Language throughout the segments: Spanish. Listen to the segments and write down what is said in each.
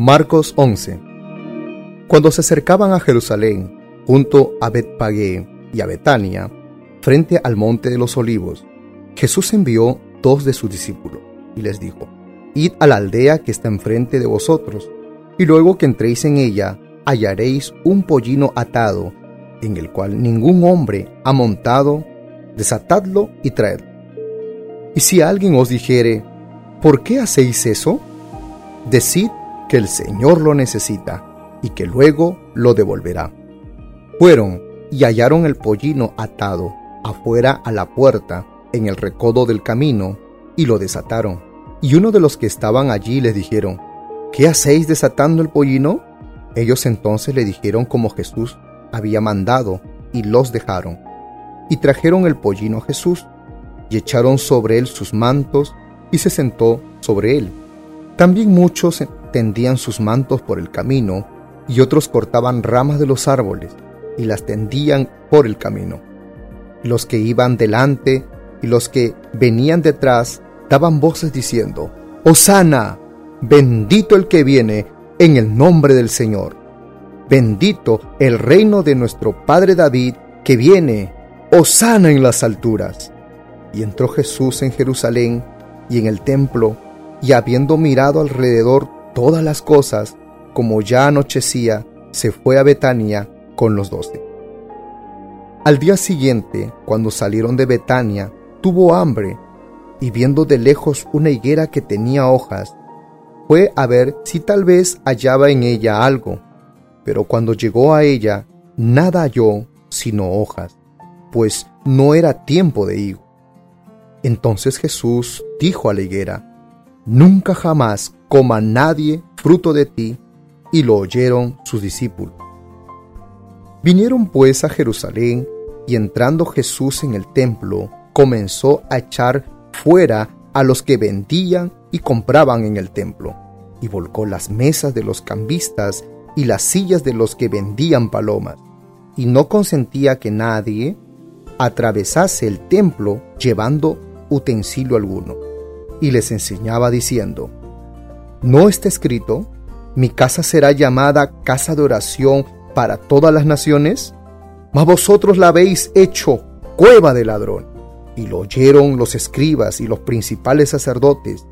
Marcos 11 Cuando se acercaban a Jerusalén, junto a Betpagé y a Betania, frente al monte de los olivos, Jesús envió dos de sus discípulos y les dijo, Id a la aldea que está enfrente de vosotros, y luego que entréis en ella, hallaréis un pollino atado, en el cual ningún hombre ha montado, desatadlo y traedlo. Y si alguien os dijere, ¿por qué hacéis eso? Decid que el Señor lo necesita y que luego lo devolverá. Fueron y hallaron el pollino atado afuera a la puerta en el recodo del camino y lo desataron. Y uno de los que estaban allí les dijeron, ¿qué hacéis desatando el pollino? Ellos entonces le dijeron como Jesús había mandado y los dejaron. Y trajeron el pollino a Jesús y echaron sobre él sus mantos y se sentó sobre él. También muchos tendían sus mantos por el camino, y otros cortaban ramas de los árboles y las tendían por el camino. Los que iban delante y los que venían detrás daban voces diciendo, Hosana, bendito el que viene en el nombre del Señor. Bendito el reino de nuestro Padre David que viene, Hosana en las alturas. Y entró Jesús en Jerusalén y en el templo, y habiendo mirado alrededor todas las cosas, como ya anochecía, se fue a Betania con los doce. Al día siguiente, cuando salieron de Betania, tuvo hambre, y viendo de lejos una higuera que tenía hojas, fue a ver si tal vez hallaba en ella algo, pero cuando llegó a ella, nada halló sino hojas, pues no era tiempo de higo. Entonces Jesús dijo a la higuera, Nunca jamás coma nadie fruto de ti, y lo oyeron sus discípulos. Vinieron pues a Jerusalén, y entrando Jesús en el templo, comenzó a echar fuera a los que vendían y compraban en el templo, y volcó las mesas de los cambistas y las sillas de los que vendían palomas, y no consentía que nadie atravesase el templo llevando utensilio alguno y les enseñaba diciendo, ¿no está escrito, mi casa será llamada casa de oración para todas las naciones? Mas vosotros la habéis hecho cueva de ladrón. Y lo oyeron los escribas y los principales sacerdotes,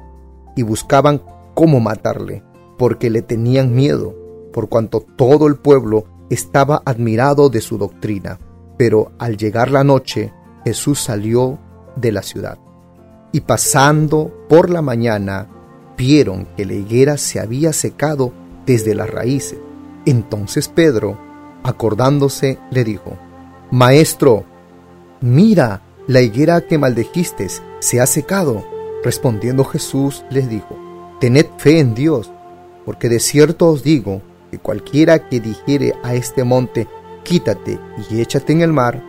y buscaban cómo matarle, porque le tenían miedo, por cuanto todo el pueblo estaba admirado de su doctrina. Pero al llegar la noche, Jesús salió de la ciudad y pasando por la mañana que la higuera se había secado desde las raíces. Entonces Pedro, acordándose, le dijo, Maestro, mira, la higuera que maldejiste se ha secado. Respondiendo Jesús les dijo, Tened fe en Dios, porque de cierto os digo que cualquiera que dijere a este monte, quítate y échate en el mar,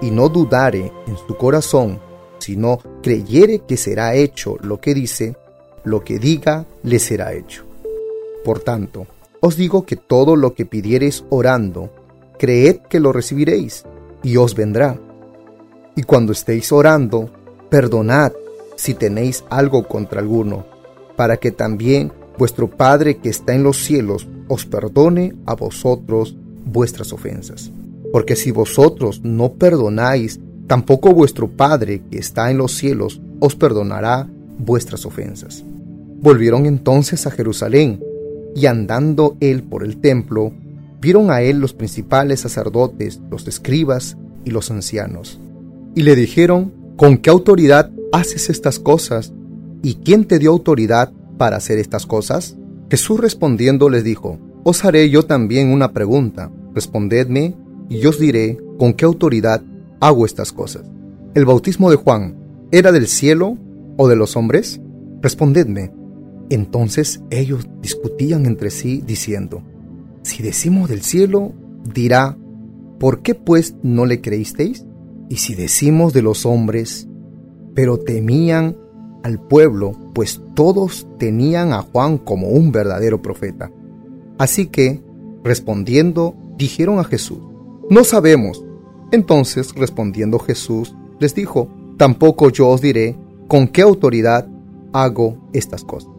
y no dudare en su corazón, sino creyere que será hecho lo que dice, lo que diga le será hecho. Por tanto, os digo que todo lo que pidiereis orando, creed que lo recibiréis, y os vendrá. Y cuando estéis orando, perdonad si tenéis algo contra alguno, para que también vuestro Padre que está en los cielos os perdone a vosotros vuestras ofensas. Porque si vosotros no perdonáis tampoco vuestro Padre que está en los cielos os perdonará vuestras ofensas. Volvieron entonces a Jerusalén, y andando él por el templo, vieron a él los principales sacerdotes, los escribas y los ancianos. Y le dijeron, ¿con qué autoridad haces estas cosas? ¿Y quién te dio autoridad para hacer estas cosas? Jesús respondiendo les dijo, Os haré yo también una pregunta, respondedme, y yo os diré con qué autoridad hago estas cosas. ¿El bautismo de Juan era del cielo o de los hombres? Respondedme. Entonces ellos discutían entre sí diciendo, si decimos del cielo, dirá, ¿por qué pues no le creísteis? Y si decimos de los hombres, pero temían al pueblo, pues todos tenían a Juan como un verdadero profeta. Así que, respondiendo, dijeron a Jesús, no sabemos. Entonces respondiendo Jesús les dijo, tampoco yo os diré con qué autoridad hago estas cosas.